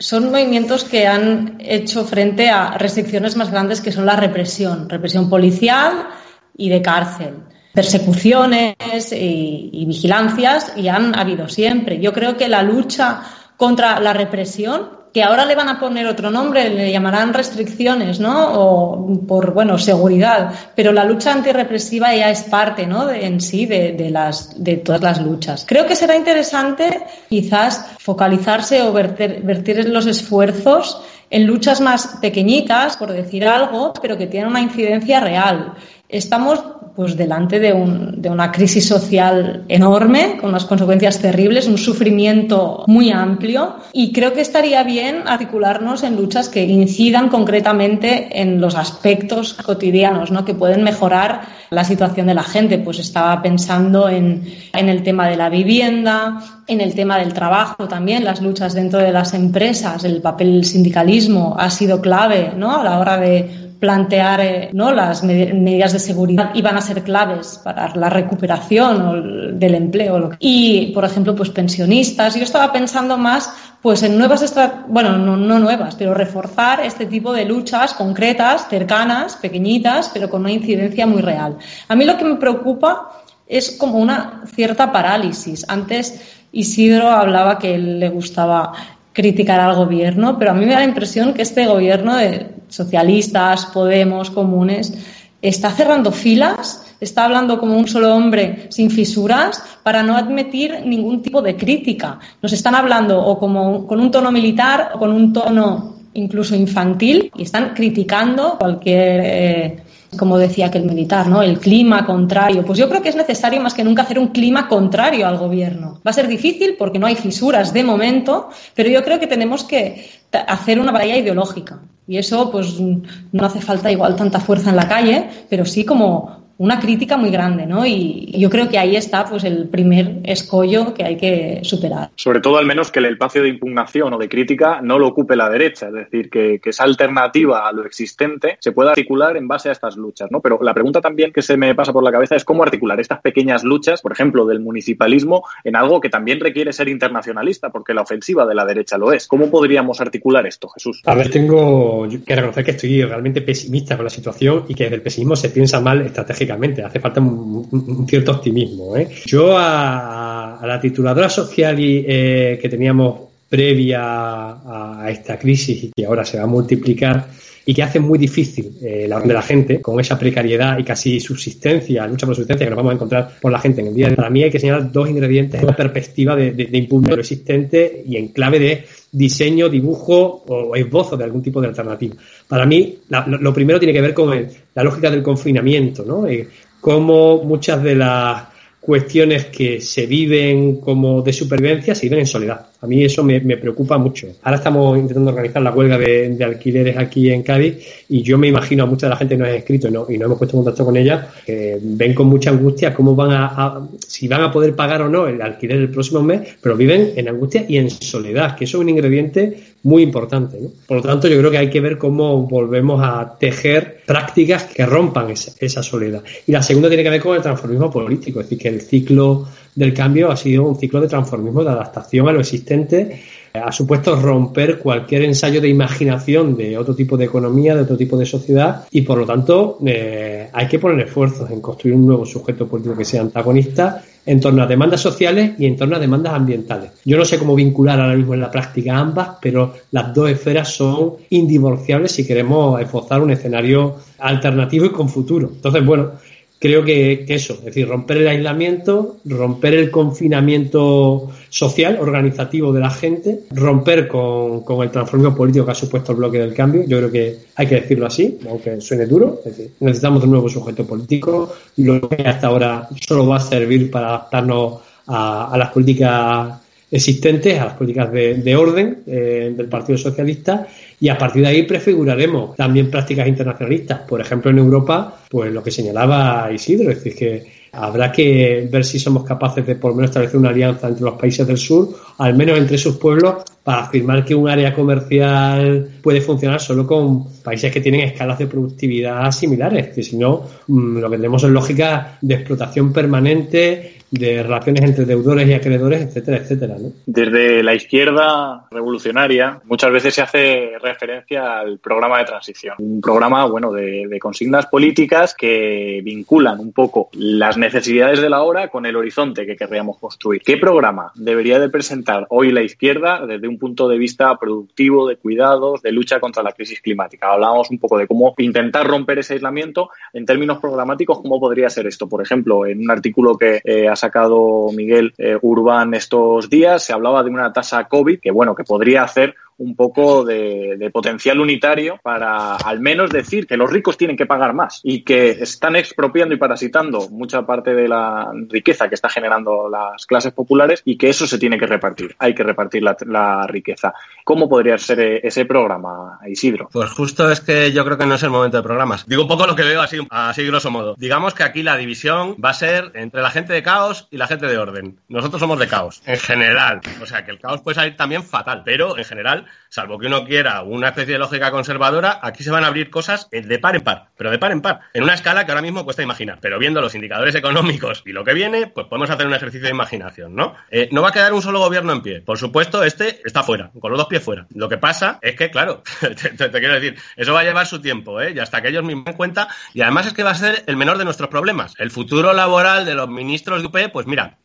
son movimientos que han hecho frente a restricciones más grandes que son la represión, represión policial y de cárcel persecuciones y, vigilancias y han habido siempre. Yo creo que la lucha contra la represión, que ahora le van a poner otro nombre, le llamarán restricciones, ¿no? O por, bueno, seguridad. Pero la lucha antirrepresiva ya es parte, ¿no? De, en sí de, de, las, de todas las luchas. Creo que será interesante quizás focalizarse o verter, vertir los esfuerzos en luchas más pequeñitas, por decir algo, pero que tienen una incidencia real. Estamos pues delante de, un, de, una crisis social enorme, con unas consecuencias terribles, un sufrimiento muy amplio y creo que estaría bien articularnos en luchas que incidan concretamente en los aspectos cotidianos, ¿no? que pueden mejorar la situación de la gente. Pues estaba pensando en, en el tema de la vivienda, en el tema del trabajo también, las luchas dentro de las empresas, el papel del sindicalismo ha sido clave ¿no? a la hora de plantear eh, ¿no? las medidas de seguridad iban a ser claves para la recuperación del empleo. Y, por ejemplo, pues pensionistas. Yo estaba pensando más pues en nuevas bueno, no, no nuevas, pero reforzar este tipo de luchas concretas, cercanas, pequeñitas, pero con una incidencia muy real. A mí lo que me preocupa es como una cierta parálisis. Antes Isidro hablaba que le gustaba criticar al gobierno, pero a mí me da la impresión que este gobierno de socialistas, Podemos, comunes, está cerrando filas, está hablando como un solo hombre sin fisuras para no admitir ningún tipo de crítica. Nos están hablando o como con un tono militar o con un tono incluso infantil y están criticando cualquier eh, como decía aquel militar, ¿no? El clima contrario. Pues yo creo que es necesario más que nunca hacer un clima contrario al gobierno. Va a ser difícil porque no hay fisuras de momento, pero yo creo que tenemos que hacer una batalla ideológica. Y eso, pues, no hace falta igual tanta fuerza en la calle, pero sí como una crítica muy grande, ¿no? Y yo creo que ahí está pues el primer escollo que hay que superar. Sobre todo al menos que el espacio de impugnación o de crítica no lo ocupe la derecha, es decir, que, que esa alternativa a lo existente se pueda articular en base a estas luchas, ¿no? Pero la pregunta también que se me pasa por la cabeza es cómo articular estas pequeñas luchas, por ejemplo, del municipalismo, en algo que también requiere ser internacionalista, porque la ofensiva de la derecha lo es. ¿Cómo podríamos articular esto, Jesús? A ver, tengo que reconocer que estoy realmente pesimista con la situación y que desde el pesimismo se piensa mal estratégicamente hace falta un, un cierto optimismo. ¿eh? Yo a, la tituladora social y, eh, que teníamos previa a, a, esta crisis y que ahora se va a multiplicar y que hace muy difícil eh, la de la gente con esa precariedad y casi subsistencia, lucha por subsistencia que nos vamos a encontrar por la gente en el día de Para mí hay que señalar dos ingredientes, una perspectiva de, de, impulso existente y en clave de diseño, dibujo o esbozo de algún tipo de alternativa. Para mí, la, lo primero tiene que ver con la lógica del confinamiento, ¿no? Eh, cómo muchas de las cuestiones que se viven como de supervivencia se viven en soledad. A mí eso me, preocupa mucho. Ahora estamos intentando organizar la huelga de, alquileres aquí en Cádiz y yo me imagino a mucha de la gente que nos ha escrito y no, y no hemos puesto contacto con ella, que ven con mucha angustia cómo van a, si van a poder pagar o no el alquiler el próximo mes, pero viven en angustia y en soledad, que eso es un ingrediente muy importante. Por lo tanto, yo creo que hay que ver cómo volvemos a tejer prácticas que rompan esa, esa soledad. Y la segunda tiene que ver con el transformismo político, es decir, que el ciclo del cambio ha sido un ciclo de transformismo, de adaptación a lo existente ha supuesto romper cualquier ensayo de imaginación de otro tipo de economía, de otro tipo de sociedad y por lo tanto eh, hay que poner esfuerzos en construir un nuevo sujeto político que sea antagonista en torno a demandas sociales y en torno a demandas ambientales. Yo no sé cómo vincular ahora mismo en la práctica ambas, pero las dos esferas son indivorciables si queremos esbozar un escenario alternativo y con futuro. Entonces, bueno, creo que, eso, es decir, romper el aislamiento, romper el confinamiento social, organizativo de la gente, romper con, el transformismo político que ha supuesto el bloque del cambio, yo creo que hay que decirlo así, aunque suene duro, es decir, necesitamos un nuevo sujeto político, lo que hasta ahora solo va a servir para adaptarnos a, las políticas existentes, a las políticas de, orden eh, del Partido Socialista y a partir de ahí prefiguraremos también prácticas internacionalistas. Por ejemplo, en Europa, pues lo que señalaba Isidro, es decir, que habrá que ver si somos capaces de por lo menos establecer una alianza entre los países del sur, al menos entre sus pueblos, para afirmar que un área comercial puede funcionar solo con países que tienen escalas de productividad similares, que si no, mm, lo que tenemos lógica de explotación permanente de relaciones entre deudores y acreedores, etcétera, etcétera. ¿no? Desde la izquierda revolucionaria muchas veces se hace referencia al programa de transición, un programa bueno de, de, consignas políticas que vinculan un poco las necesidades de la hora con el horizonte que querríamos construir. ¿Qué programa debería de presentar hoy la izquierda desde un punto de vista productivo, de cuidados, de lucha contra la crisis climática? Hablábamos un poco de cómo intentar romper ese aislamiento en términos programáticos, cómo podría ser esto. Por ejemplo, en un artículo que eh, sacado Miguel eh, Urbán estos días, se hablaba de una tasa COVID que, bueno, que podría hacer un poco de, potencial unitario para al menos decir que los ricos tienen que pagar más y que están expropiando y parasitando mucha parte de la riqueza que está generando las clases populares y que eso se tiene que repartir. Hay que repartir la, riqueza. ¿Cómo podría ser e, ese programa, Isidro? Pues justo es que yo creo que no es el momento de programas. Digo un poco lo que veo así, así grosso modo. Digamos que aquí la división va a ser entre la gente de caos y la gente de orden. Nosotros somos de caos, en general. O sea, que el caos puede salir también fatal, pero en general salvo que uno quiera una especie de lógica conservadora, aquí se van a abrir cosas de par en par, pero de par en par, en una escala que ahora mismo cuesta imaginar. Pero viendo los indicadores económicos y lo que viene, pues podemos hacer un ejercicio de imaginación, ¿no? Eh, no va a quedar un solo gobierno en pie. Por supuesto, este está fuera, con los dos pies fuera. Lo que pasa es que, claro, te, quiero decir, eso va a llevar su tiempo, ¿eh? Y hasta que ellos mismos den cuenta, y además es que va a ser el menor de nuestros problemas. El futuro laboral de los ministros de UP, pues mira,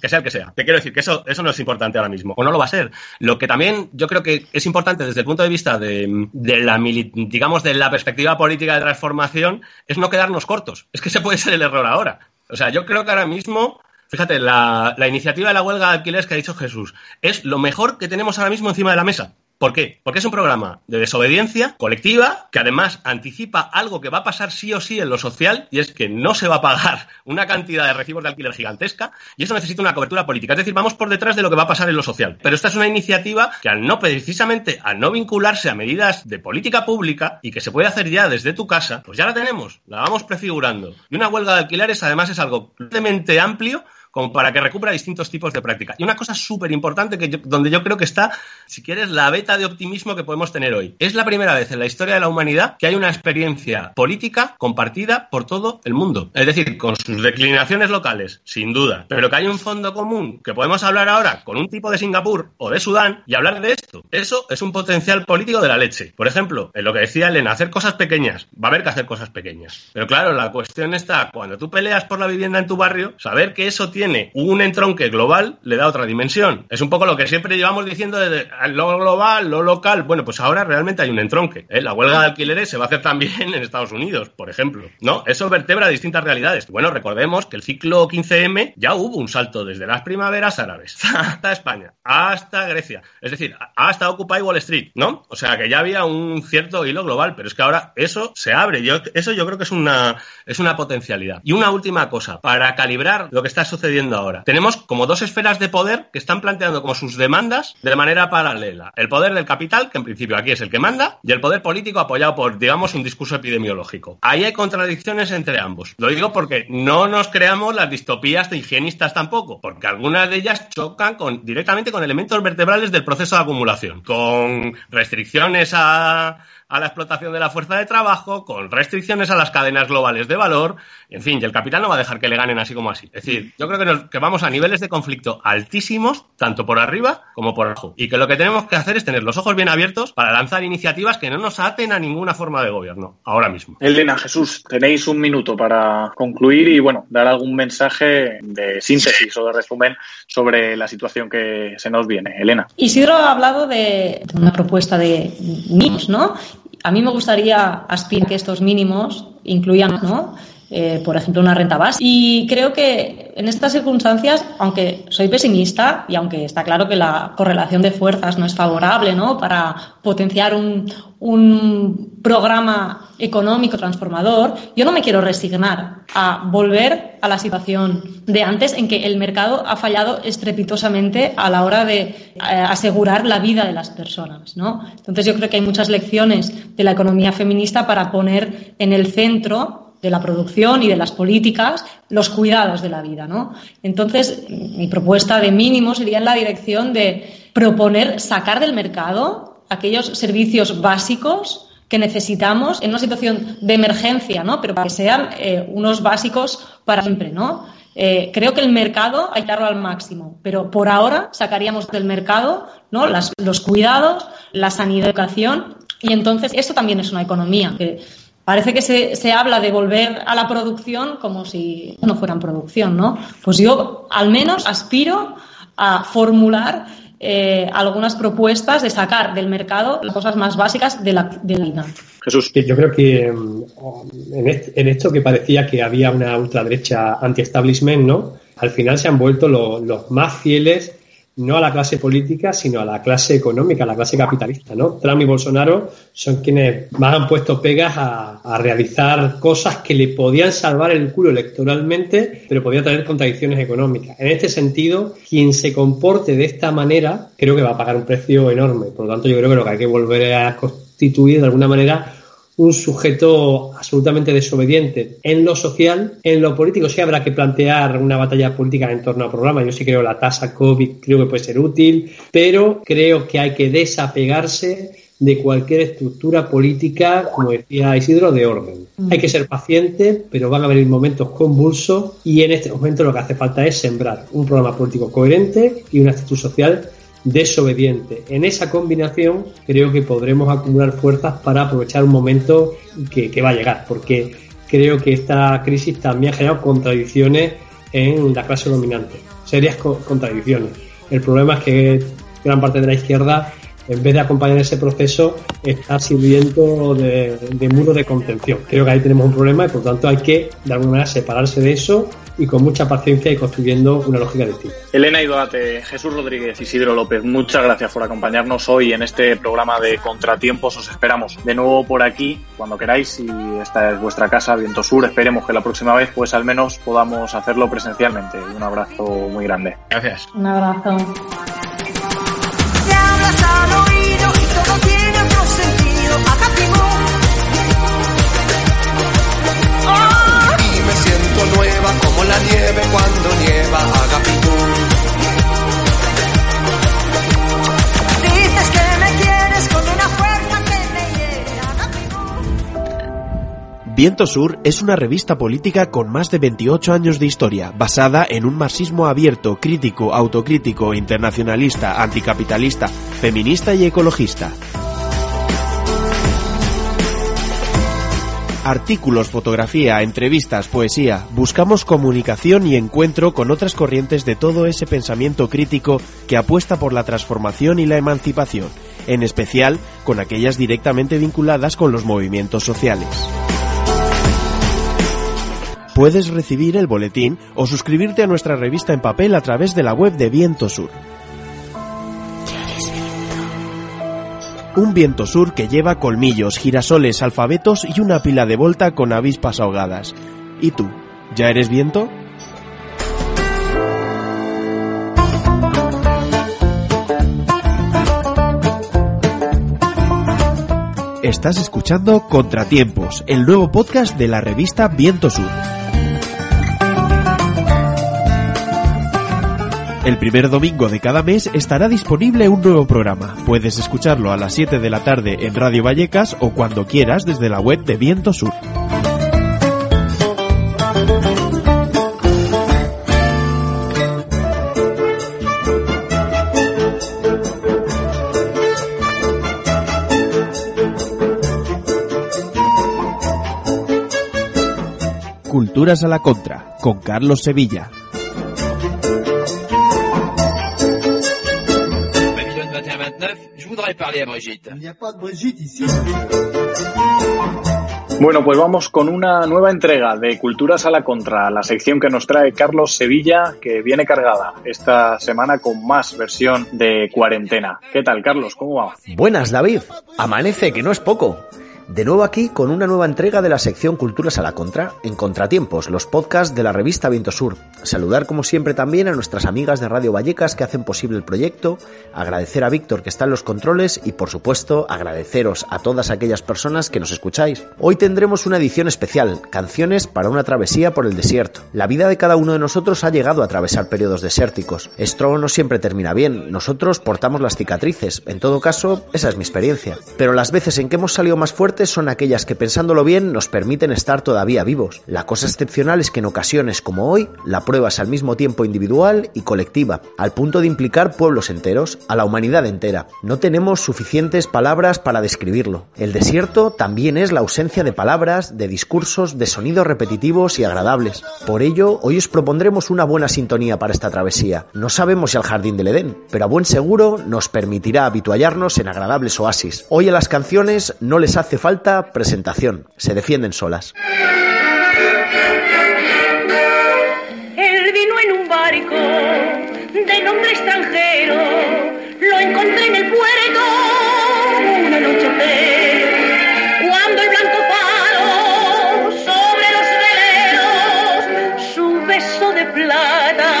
que sea el que sea. Te quiero decir que eso, eso no es importante ahora mismo, o no lo va a ser. Lo que también yo creo que es importante desde el punto de vista de, la, digamos, de la perspectiva política de transformación es no quedarnos cortos. Es que ese puede ser el error ahora. O sea, yo creo que ahora mismo Fíjate, la, la, iniciativa de la huelga de alquileres que ha dicho Jesús es lo mejor que tenemos ahora mismo encima de la mesa. ¿Por qué? Porque es un programa de desobediencia colectiva que además anticipa algo que va a pasar sí o sí en lo social y es que no se va a pagar una cantidad de recibos de alquiler gigantesca y eso necesita una cobertura política. Es decir, vamos por detrás de lo que va a pasar en lo social. Pero esta es una iniciativa que al no, precisamente al no vincularse a medidas de política pública y que se puede hacer ya desde tu casa, pues ya la tenemos, la vamos prefigurando. Y una huelga de alquileres además es algo realmente amplio como para que recupera distintos tipos de práctica. Y una cosa súper importante que donde yo creo que está, si quieres, la beta de optimismo que podemos tener hoy. Es la primera vez en la historia de la humanidad que hay una experiencia política compartida por todo el mundo. Es decir, con sus declinaciones locales, sin duda, pero que hay un fondo común que podemos hablar ahora con un tipo de Singapur o de Sudán y hablar de esto. Eso es un potencial político de la leche. Por ejemplo, en lo que decía Elena, hacer cosas pequeñas. Va a haber que hacer cosas pequeñas. Pero claro, la cuestión está, cuando tú peleas por la vivienda en tu barrio, saber que eso tiene tiene un entronque global, le da otra dimensión. Es un poco lo que siempre llevamos diciendo de lo global, lo local. Bueno, pues ahora realmente hay un entronque. ¿eh? La huelga de alquileres se va a hacer también en Estados Unidos, por ejemplo. ¿No? Eso vertebra distintas realidades. Bueno, recordemos que el ciclo 15M ya hubo un salto desde las primaveras árabes hasta España, hasta Grecia. Es decir, hasta Occupy Wall Street, ¿no? O sea que ya había un cierto hilo global, pero es que ahora eso se abre. Yo, eso yo creo que es una, es una potencialidad. Y una última cosa, para calibrar lo que está sucediendo ahora. Tenemos como dos esferas de poder que están planteando como sus demandas de manera paralela. El poder del capital, que en principio aquí es el que manda, y el poder político apoyado por, digamos, un discurso epidemiológico. Ahí hay contradicciones entre ambos. Lo digo porque no nos creamos las distopías de higienistas tampoco, porque algunas de ellas chocan con, directamente con elementos vertebrales del proceso de acumulación, con restricciones a a la explotación de la fuerza de trabajo, con restricciones a las cadenas globales de valor, en fin, y el capital no va a dejar que le ganen así como así. Es decir, yo creo que, vamos a niveles de conflicto altísimos, tanto por arriba como por abajo, y que lo que tenemos que hacer es tener los ojos bien abiertos para lanzar iniciativas que no nos aten a ninguna forma de gobierno, ahora mismo. Elena, Jesús, tenéis un minuto para concluir y, bueno, dar algún mensaje de síntesis o de resumen sobre la situación que se nos viene. Elena. Isidro ha hablado de una propuesta de mínimos, ¿no? A mí me gustaría aspirar que estos mínimos incluyan, ¿no? Eh, por ejemplo, una renta básica. Y creo que en estas circunstancias, aunque soy pesimista y aunque está claro que la correlación de fuerzas no es favorable ¿no? para potenciar un, un programa económico transformador, yo no me quiero resignar a volver a la situación de antes en que el mercado ha fallado estrepitosamente a la hora de eh, asegurar la vida de las personas. ¿no? Entonces yo creo que hay muchas lecciones de la economía feminista para poner en el centro de la producción y de las políticas, los cuidados de la vida, ¿no? Entonces, mi propuesta de mínimo sería en la dirección de proponer sacar del mercado aquellos servicios básicos que necesitamos en una situación de emergencia, ¿no? Pero que sean eh, unos básicos para siempre, ¿no? Eh, creo que el mercado hay que darlo al máximo, pero por ahora sacaríamos del mercado ¿no? los cuidados, la sanidad, educación, y entonces esto también es una economía. Que, Parece que se, se, habla de volver a la producción como si no fueran producción, ¿no? Pues yo al menos aspiro a formular eh, algunas propuestas de sacar del mercado las cosas más básicas de la, de la vida. Jesús. Yo creo que mm, en, en, esto que parecía que había una ultraderecha anti-establishment, ¿no? Al final se han vuelto los más fieles no a la clase política, sino a la clase económica, a la clase capitalista, ¿no? Trump y Bolsonaro son quienes más han puesto pegas a, realizar cosas que le podían salvar el culo electoralmente, pero podía traer contradicciones económicas. En este sentido, quien se comporte de esta manera, creo que va a pagar un precio enorme. Por lo tanto, yo creo que lo que hay que volver a constituir de alguna manera un sujeto absolutamente desobediente en lo social, en lo político sí habrá que plantear una batalla política en torno al programa. Yo sí creo la tasa COVID creo que puede ser útil, pero creo que hay que desapegarse de cualquier estructura política, como decía Isidro, de orden. Mm. Hay que ser paciente, pero van a venir momentos convulsos y en este momento lo que hace falta es sembrar un programa político coherente y una actitud social desobediente. En esa combinación creo que podremos acumular fuerzas para aprovechar un momento que, va a llegar, porque creo que esta crisis también ha generado contradicciones en la clase dominante, serias contradicciones. El problema es que gran parte de la izquierda, en vez de acompañar ese proceso, está sirviendo de, muro de contención. Creo que ahí tenemos un problema y por lo tanto hay que, de alguna manera, separarse de eso y con mucha paciencia y construyendo una lógica distinta. Elena Idoate, Jesús Rodríguez, Isidro López, muchas gracias por acompañarnos hoy en este programa de Contratiempos. Os esperamos de nuevo por aquí cuando queráis si esta es vuestra casa, Viento Sur. Esperemos que la próxima vez pues al menos podamos hacerlo presencialmente. Un abrazo muy grande. Gracias. Un abrazo. Viento Sur es una revista política con más de 28 años de historia, basada en un marxismo abierto, crítico, autocrítico, internacionalista, anticapitalista, feminista y ecologista. Artículos, fotografía, entrevistas, poesía. Buscamos comunicación y encuentro con otras corrientes de todo ese pensamiento crítico que apuesta por la transformación y la emancipación, en especial con aquellas directamente vinculadas con los movimientos sociales. Puedes recibir el boletín o suscribirte a nuestra revista en papel a través de la web de Viento Sur. Un viento sur que lleva colmillos, girasoles, alfabetos y una pila de volta con avispas ahogadas. ¿Y tú? ¿Ya eres viento? Estás escuchando Contratiempos, el nuevo podcast de la revista Viento Sur. El primer domingo de cada mes estará disponible un nuevo programa. Puedes escucharlo a las 7 de la tarde en Radio Vallecas o cuando quieras desde la web de Viento Sur. Culturas a la Contra, con Carlos Sevilla. Bueno, pues vamos con una nueva entrega de Culturas a la Contra, la sección que nos trae Carlos Sevilla, que viene cargada esta semana con más versión de cuarentena. ¿Qué tal, Carlos? ¿Cómo va? Buenas, David. Amanece, que no es poco. De nuevo aquí con una nueva entrega de la sección Culturas a la Contra, en Contratiempos, los podcasts de la revista Viento Sur. Saludar como siempre también a nuestras amigas de Radio Vallecas que hacen posible el proyecto, agradecer a Víctor que está en los controles y por supuesto agradeceros a todas aquellas personas que nos escucháis. Hoy tendremos una edición especial, canciones para una travesía por el desierto. La vida de cada uno de nosotros ha llegado a atravesar periodos desérticos. Esto no siempre termina bien, nosotros portamos las cicatrices, en todo caso, esa es mi experiencia. Pero las veces en que hemos salido más fuertes son aquellas que pensándolo bien nos permiten estar todavía vivos. La cosa excepcional es que en ocasiones como hoy, la prueba es al mismo tiempo individual y colectiva, al punto de implicar pueblos enteros, a la humanidad entera. No tenemos suficientes palabras para describirlo. El desierto también es la ausencia de palabras, de discursos, de sonidos repetitivos y agradables. Por ello, hoy os propondremos una buena sintonía para esta travesía. No sabemos si al jardín del Edén, pero a buen seguro nos permitirá habituallarnos en agradables oasis. Hoy a las canciones no les hace falta presentación, se defienden solas. Él vino en un barco de nombre extranjero, lo encontré en el puerto una noche cuando el blanco faro sobre los veleros su beso de plata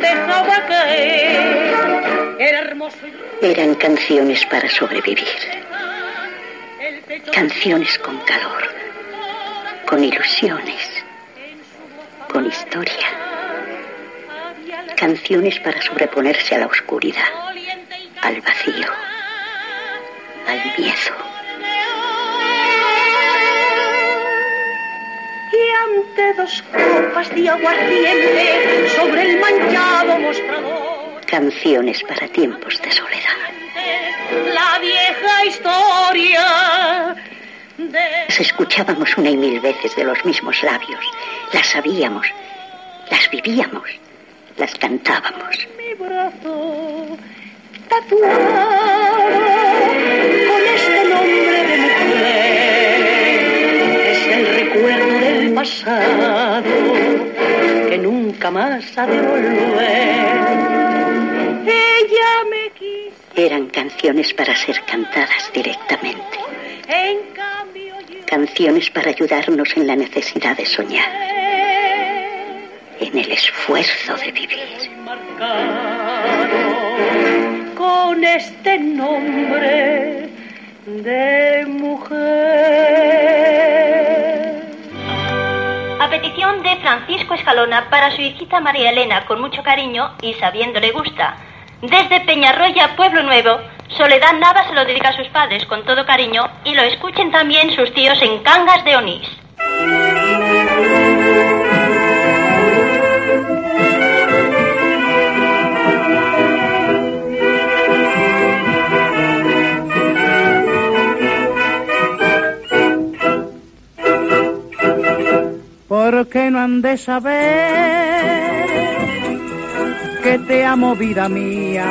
dejaba caer. Era hermoso. Eran canciones para sobrevivir canciones con calor, con ilusiones, con historia, canciones para sobreponerse a la oscuridad, al vacío, al miedo. Y ante dos copas de aguardiente sobre el manchado mostrador. Canciones para tiempos de soledad la vieja historia. Las escuchábamos una y mil veces de los mismos labios, las sabíamos, las vivíamos, las cantábamos. Mi brazo tatuado con este nombre de mujer es el recuerdo del pasado que nunca más ha de volver. Eran canciones para ser cantadas directamente. Canciones para ayudarnos en la necesidad de soñar. En el esfuerzo de vivir. Con este nombre de mujer. A petición de Francisco Escalona para su hijita María Elena, con mucho cariño y sabiendo le gusta desde Peñarroya, Pueblo Nuevo, Soledad Nava se lo dedica a sus padres con todo cariño y lo escuchen también sus tíos en Cangas de Onís. ¿Por qué no han de saber? Que te amo vida mía.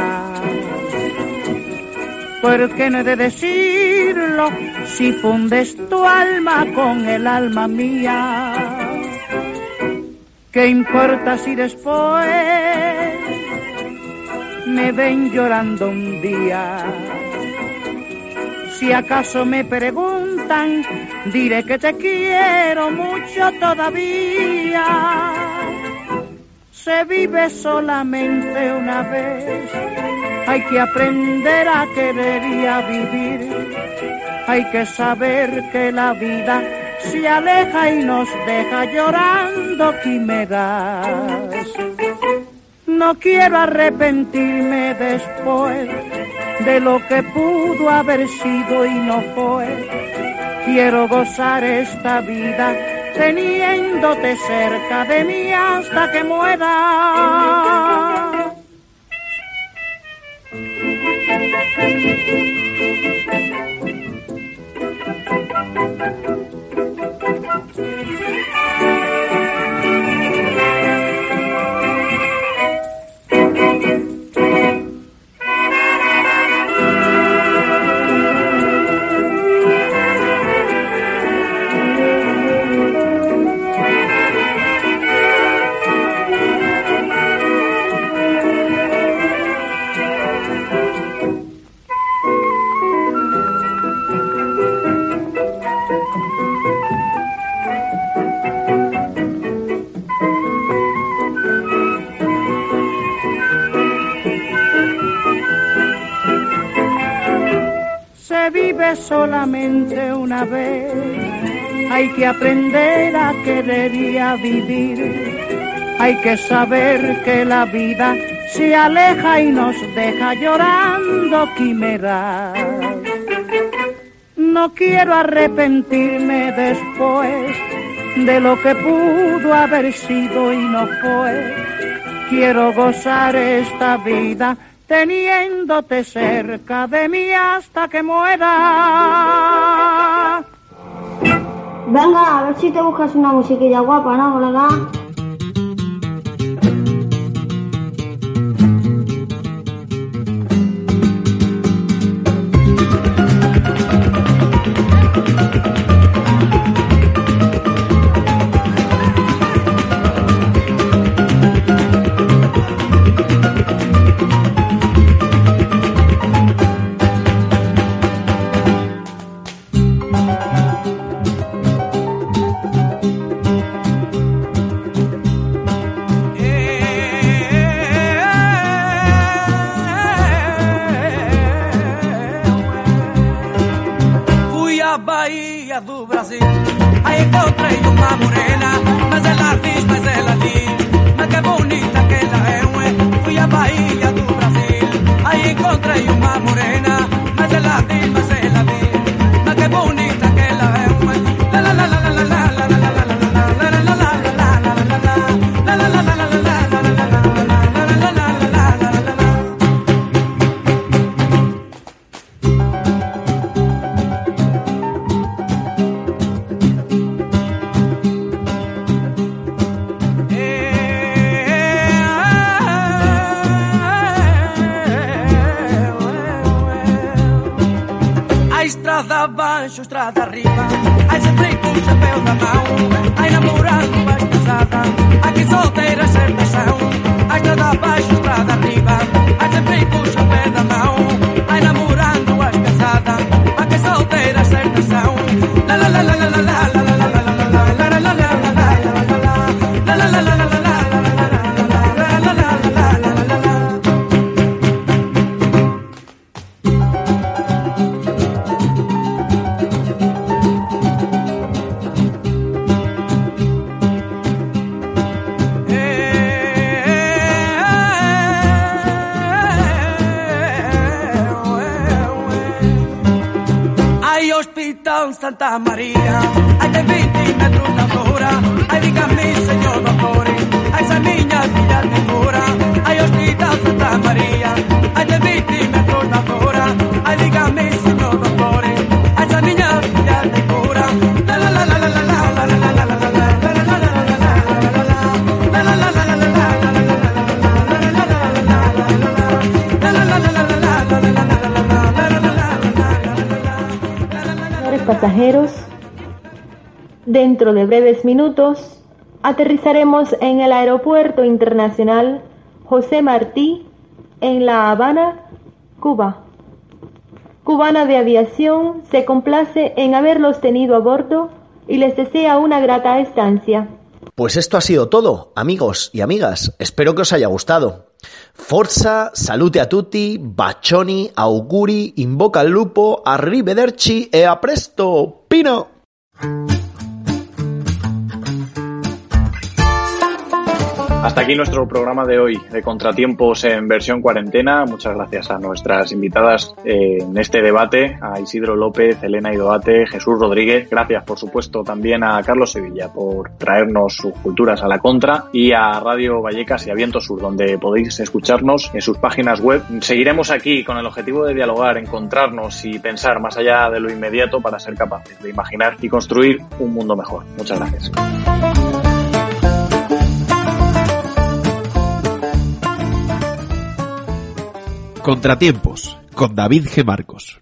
Porque no he de decirlo si fundes tu alma con el alma mía. ¿Qué importa si después me ven llorando un día? Si acaso me preguntan, diré que te quiero mucho todavía se vive solamente una vez hay que aprender a querer y a vivir. Hay que saber que la vida se aleja y nos deja llorando quimeras. No quiero arrepentirme después de lo que pudo haber sido y no fue. Quiero gozar esta vida teniéndote cerca de mí hasta que muera. Una vez, hay que aprender a querer y a vivir. Hay que saber que la vida se aleja y nos deja llorando quimeras. No quiero arrepentirme después de lo que pudo haber sido y no fue. Quiero gozar esta vida teniéndote cerca de mí hasta que muera. Venga, a ver si te buscas una musiquilla guapa, ¿no, colega? Santa María. Hay de 20 metros la flora, ay dígame señor vapor, ay esa niña que ya pasajeros, dentro de breves minutos aterrizaremos en el Aeropuerto Internacional José Martí en La Habana, Cuba. Cubana de Aviación se complace en haberlos tenido a bordo y les desea una grata estancia. Pues esto ha sido todo, amigos y amigas. Espero que os haya gustado. Forza, salute a tutti, bacioni, auguri, invoca al lupo, arrivederci e a presto, Pino! Hasta aquí nuestro programa de hoy de Contratiempos en versión cuarentena. Muchas gracias a nuestras invitadas eh, en este debate, a Isidro López, Elena Idoate, Jesús Rodríguez. Gracias, por supuesto, también a Carlos Sevilla por traernos sus culturas a la contra y a Radio Vallecas y a Viento Sur, donde podéis escucharnos en sus páginas web. Seguiremos aquí con el objetivo de dialogar, encontrarnos y pensar más allá de lo inmediato para ser capaces de imaginar y construir un mundo mejor. Muchas gracias. Contratiempos con David G. Marcos.